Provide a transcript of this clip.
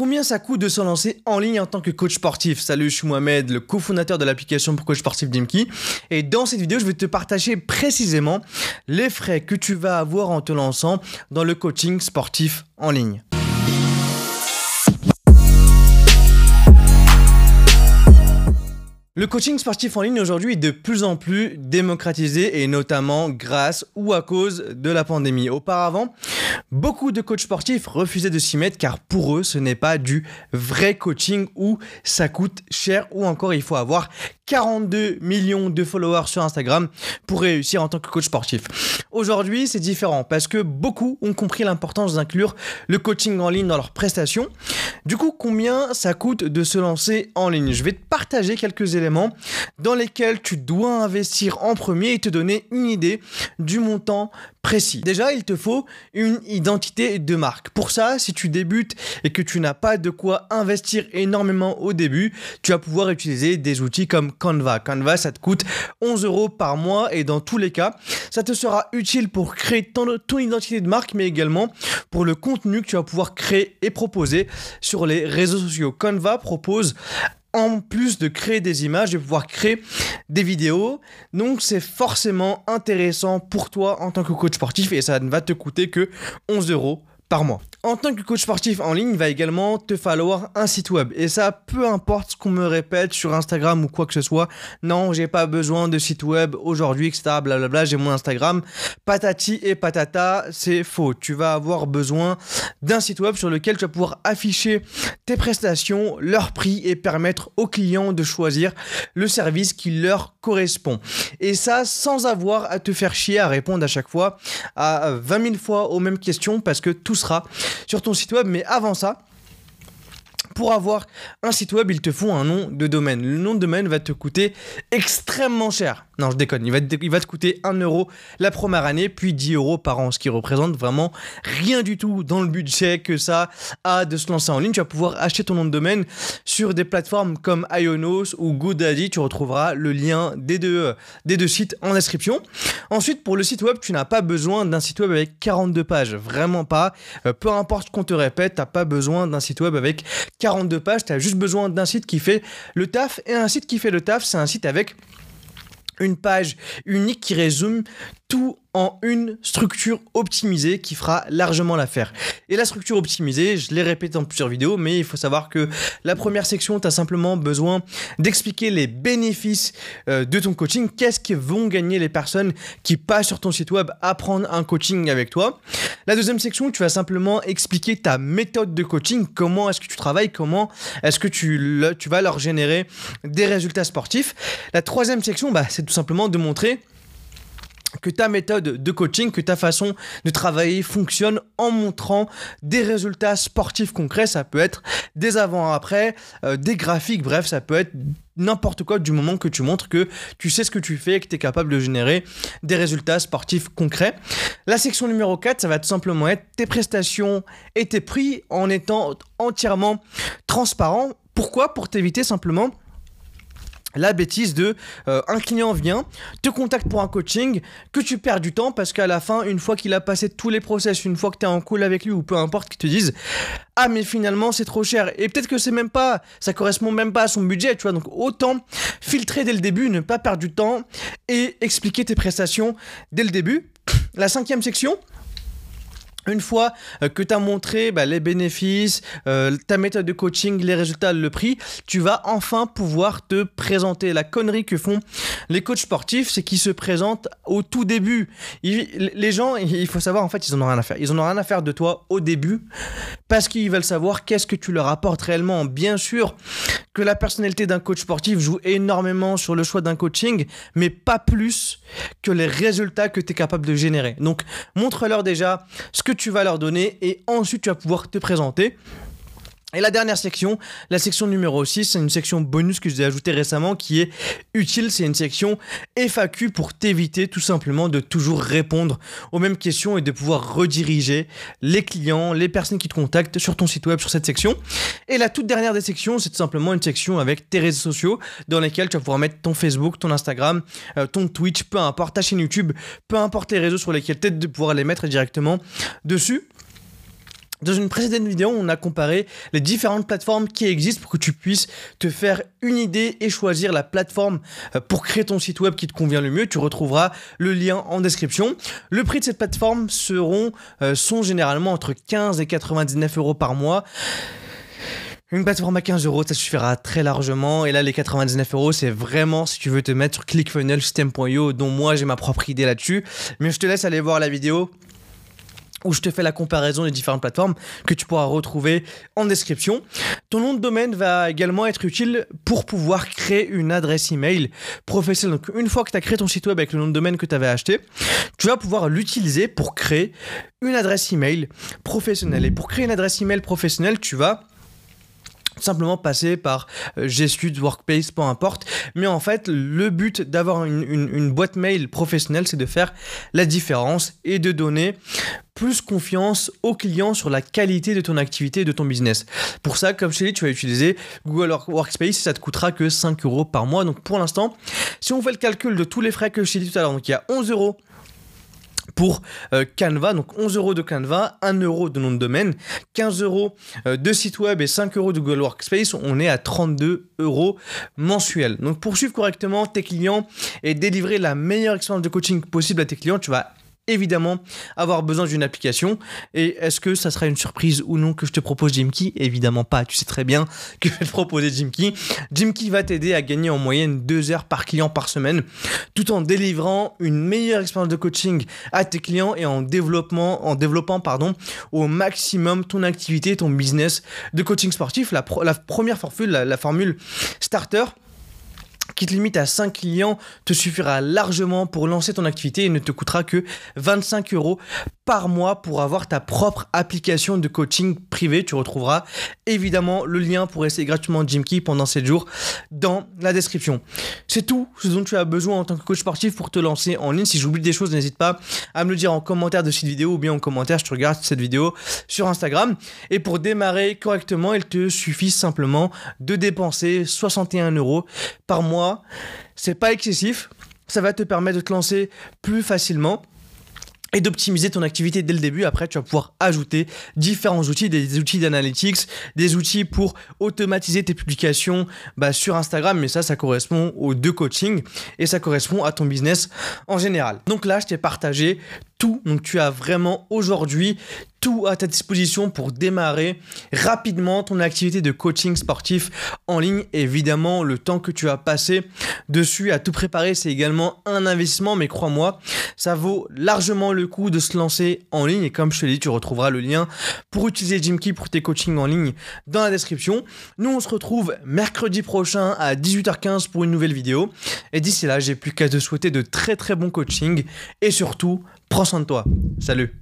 Combien ça coûte de se lancer en ligne en tant que coach sportif Salut, je suis Mohamed, le cofondateur de l'application pour coach sportif Dimki. Et dans cette vidéo, je vais te partager précisément les frais que tu vas avoir en te lançant dans le coaching sportif en ligne. Le coaching sportif en ligne aujourd'hui est de plus en plus démocratisé et notamment grâce ou à cause de la pandémie. Auparavant, beaucoup de coachs sportifs refusaient de s'y mettre car pour eux, ce n'est pas du vrai coaching où ça coûte cher ou encore il faut avoir 42 millions de followers sur Instagram pour réussir en tant que coach sportif. Aujourd'hui, c'est différent parce que beaucoup ont compris l'importance d'inclure le coaching en ligne dans leurs prestations. Du coup, combien ça coûte de se lancer en ligne? Je vais te partager quelques éléments dans lesquels tu dois investir en premier et te donner une idée du montant précis. Déjà, il te faut une identité de marque. Pour ça, si tu débutes et que tu n'as pas de quoi investir énormément au début, tu vas pouvoir utiliser des outils comme Canva. Canva, ça te coûte 11 euros par mois et dans tous les cas, ça te sera utile pour créer ton, ton, identité de marque, mais également pour le contenu que tu vas pouvoir créer et proposer sur les réseaux sociaux. Canva propose en plus de créer des images, de pouvoir créer des vidéos. Donc c'est forcément intéressant pour toi en tant que coach sportif et ça ne va te coûter que 11 euros par mois. En tant que coach sportif en ligne, il va également te falloir un site web. Et ça, peu importe ce qu'on me répète sur Instagram ou quoi que ce soit. Non, j'ai pas besoin de site web aujourd'hui, etc. Blablabla, j'ai mon Instagram. Patati et patata, c'est faux. Tu vas avoir besoin d'un site web sur lequel tu vas pouvoir afficher tes prestations, leur prix et permettre aux clients de choisir le service qui leur correspond. Et ça, sans avoir à te faire chier à répondre à chaque fois à 20 000 fois aux mêmes questions parce que tout sera sur ton site web. Mais avant ça, pour avoir un site web, il te faut un nom de domaine. Le nom de domaine va te coûter extrêmement cher. Non, je déconne. Il va, te, coûter 1 euro la première année, puis 10 euros par an, ce qui représente vraiment rien du tout dans le budget que ça a de se lancer en ligne. Tu vas pouvoir acheter ton nom de domaine sur des plateformes comme Ionos ou GoDaddy. Tu retrouveras le lien des deux, des deux sites en description. Ensuite, pour le site web, tu n'as pas besoin d'un site web avec 42 pages. Vraiment pas. Euh, peu importe qu'on te répète, tu n'as pas besoin d'un site web avec 42 pages. Tu as juste besoin d'un site qui fait le taf. Et un site qui fait le taf, c'est un site avec une page unique qui résume tout en une structure optimisée qui fera largement l'affaire. Et la structure optimisée, je l'ai répété en plusieurs vidéos, mais il faut savoir que la première section, tu as simplement besoin d'expliquer les bénéfices euh, de ton coaching, qu'est-ce que vont gagner les personnes qui passent sur ton site web à prendre un coaching avec toi? La deuxième section, tu vas simplement expliquer ta méthode de coaching, comment est-ce que tu travailles, comment est-ce que tu, tu vas leur générer des résultats sportifs? La troisième section, bah, c'est tout simplement de montrer que ta méthode de coaching, que ta façon de travailler fonctionne en montrant des résultats sportifs concrets. Ça peut être des avant-après, euh, des graphiques, bref, ça peut être n'importe quoi du moment que tu montres que tu sais ce que tu fais et que tu es capable de générer des résultats sportifs concrets. La section numéro 4, ça va tout simplement être tes prestations et tes prix en étant entièrement transparent. Pourquoi? Pour t'éviter simplement la bêtise de euh, un client vient, te contacte pour un coaching, que tu perds du temps parce qu'à la fin, une fois qu'il a passé tous les process, une fois que tu es en cool avec lui ou peu importe, qu'ils te disent Ah, mais finalement c'est trop cher et peut-être que c'est même pas, ça correspond même pas à son budget, tu vois. Donc autant filtrer dès le début, ne pas perdre du temps et expliquer tes prestations dès le début. La cinquième section, une fois euh, que tu as montré bah, les bénéfices, euh, ta méthode de coaching, les résultats, le prix, tu vas enfin pouvoir te présenter. La connerie que font les coachs sportifs, c'est qu'ils se présentent au tout début. les gens, il faut savoir, en fait, ils en ont rien à faire. Ils en ont rien à faire de toi au début parce qu'ils veulent savoir qu'est-ce que tu leur apportes réellement. Bien sûr que la personnalité d'un coach sportif joue énormément sur le choix d'un coaching, mais pas plus que les résultats que tu es capable de générer. Donc, montre-leur déjà ce que tu vas leur donner et ensuite tu vas pouvoir te présenter. Et la dernière section, la section numéro 6, c'est une section bonus que j'ai ajoutée récemment qui est utile. C'est une section FAQ pour t'éviter tout simplement de toujours répondre aux mêmes questions et de pouvoir rediriger les clients, les personnes qui te contactent sur ton site web sur cette section. Et la toute dernière des sections, c'est tout simplement une section avec tes réseaux sociaux dans lesquels tu vas pouvoir mettre ton Facebook, ton Instagram, euh, ton Twitch, peu importe ta chaîne YouTube, peu importe les réseaux sur lesquels tu de pouvoir les mettre directement dessus. Dans une précédente vidéo, on a comparé les différentes plateformes qui existent pour que tu puisses te faire une idée et choisir la plateforme euh, pour créer ton site web qui te convient le mieux. Tu retrouveras le lien en description. Le prix de cette plateforme seront, euh, sont généralement entre 15 et 99 euros par mois. Une plateforme à 15 euros, ça suffira très largement. Et là, les 99 euros, c'est vraiment si tu veux te mettre sur ClickFunnels, System.io, dont moi j'ai ma propre idée là-dessus. Mais je te laisse aller voir la vidéo où je te fais la comparaison des différentes plateformes que tu pourras retrouver en description. Ton nom de domaine va également être utile pour pouvoir créer une adresse email professionnelle. Donc une fois que tu as créé ton site web avec le nom de domaine que tu avais acheté, tu vas pouvoir l'utiliser pour créer une adresse email professionnelle. Et pour créer une adresse email professionnelle, tu vas simplement passer par euh, G Suite, Workplace, peu importe. Mais en fait, le but d'avoir une, une, boîte mail professionnelle, c'est de faire la différence et de donner plus confiance aux clients sur la qualité de ton activité et de ton business. Pour ça, comme je t'ai dit, tu vas utiliser Google Workspace et ça te coûtera que 5 euros par mois. Donc pour l'instant, si on fait le calcul de tous les frais que je t'ai dit tout à l'heure, donc il y a 11 euros pour euh, Canva, donc 11 euros de Canva, 1 euro de nom de domaine, 15 euros euh, de site web et 5 euros de Google Workspace, on est à 32 euros mensuels. Donc pour suivre correctement tes clients et délivrer la meilleure expérience de coaching possible à tes clients, tu vas évidemment avoir besoin d'une application. Et est-ce que ça sera une surprise ou non que je te propose Jimkey Évidemment pas. Tu sais très bien que je vais te proposer Jimkey. Jimkey va t'aider à gagner en moyenne deux heures par client par semaine, tout en délivrant une meilleure expérience de coaching à tes clients et en développant au maximum ton activité, ton business de coaching sportif. La première formule, la formule starter qui te limite à 5 clients te suffira largement pour lancer ton activité et ne te coûtera que 25 euros par mois pour avoir ta propre application de coaching privé. Tu retrouveras évidemment le lien pour essayer gratuitement Jimkey pendant 7 jours dans la description. C'est tout ce dont tu as besoin en tant que coach sportif pour te lancer en ligne. Si j'oublie des choses, n'hésite pas à me le dire en commentaire de cette vidéo ou bien en commentaire, je te regarde cette vidéo sur Instagram. Et pour démarrer correctement, il te suffit simplement de dépenser 61 euros par c'est pas excessif. Ça va te permettre de te lancer plus facilement et d'optimiser ton activité dès le début. Après, tu vas pouvoir ajouter différents outils, des outils d'analytics, des outils pour automatiser tes publications bah, sur Instagram. Mais ça, ça correspond aux deux coachings et ça correspond à ton business en général. Donc là, je t'ai partagé tout. Donc tu as vraiment aujourd'hui tout à ta disposition pour démarrer rapidement ton activité de coaching sportif en ligne. Évidemment, le temps que tu as passé dessus à tout préparer, c'est également un investissement, mais crois-moi, ça vaut largement le coup de se lancer en ligne. Et comme je te l'ai dit, tu retrouveras le lien pour utiliser Jimkey pour tes coachings en ligne dans la description. Nous, on se retrouve mercredi prochain à 18h15 pour une nouvelle vidéo. Et d'ici là, j'ai plus qu'à te souhaiter de très très bons coachings et surtout, Prends soin de toi. Salut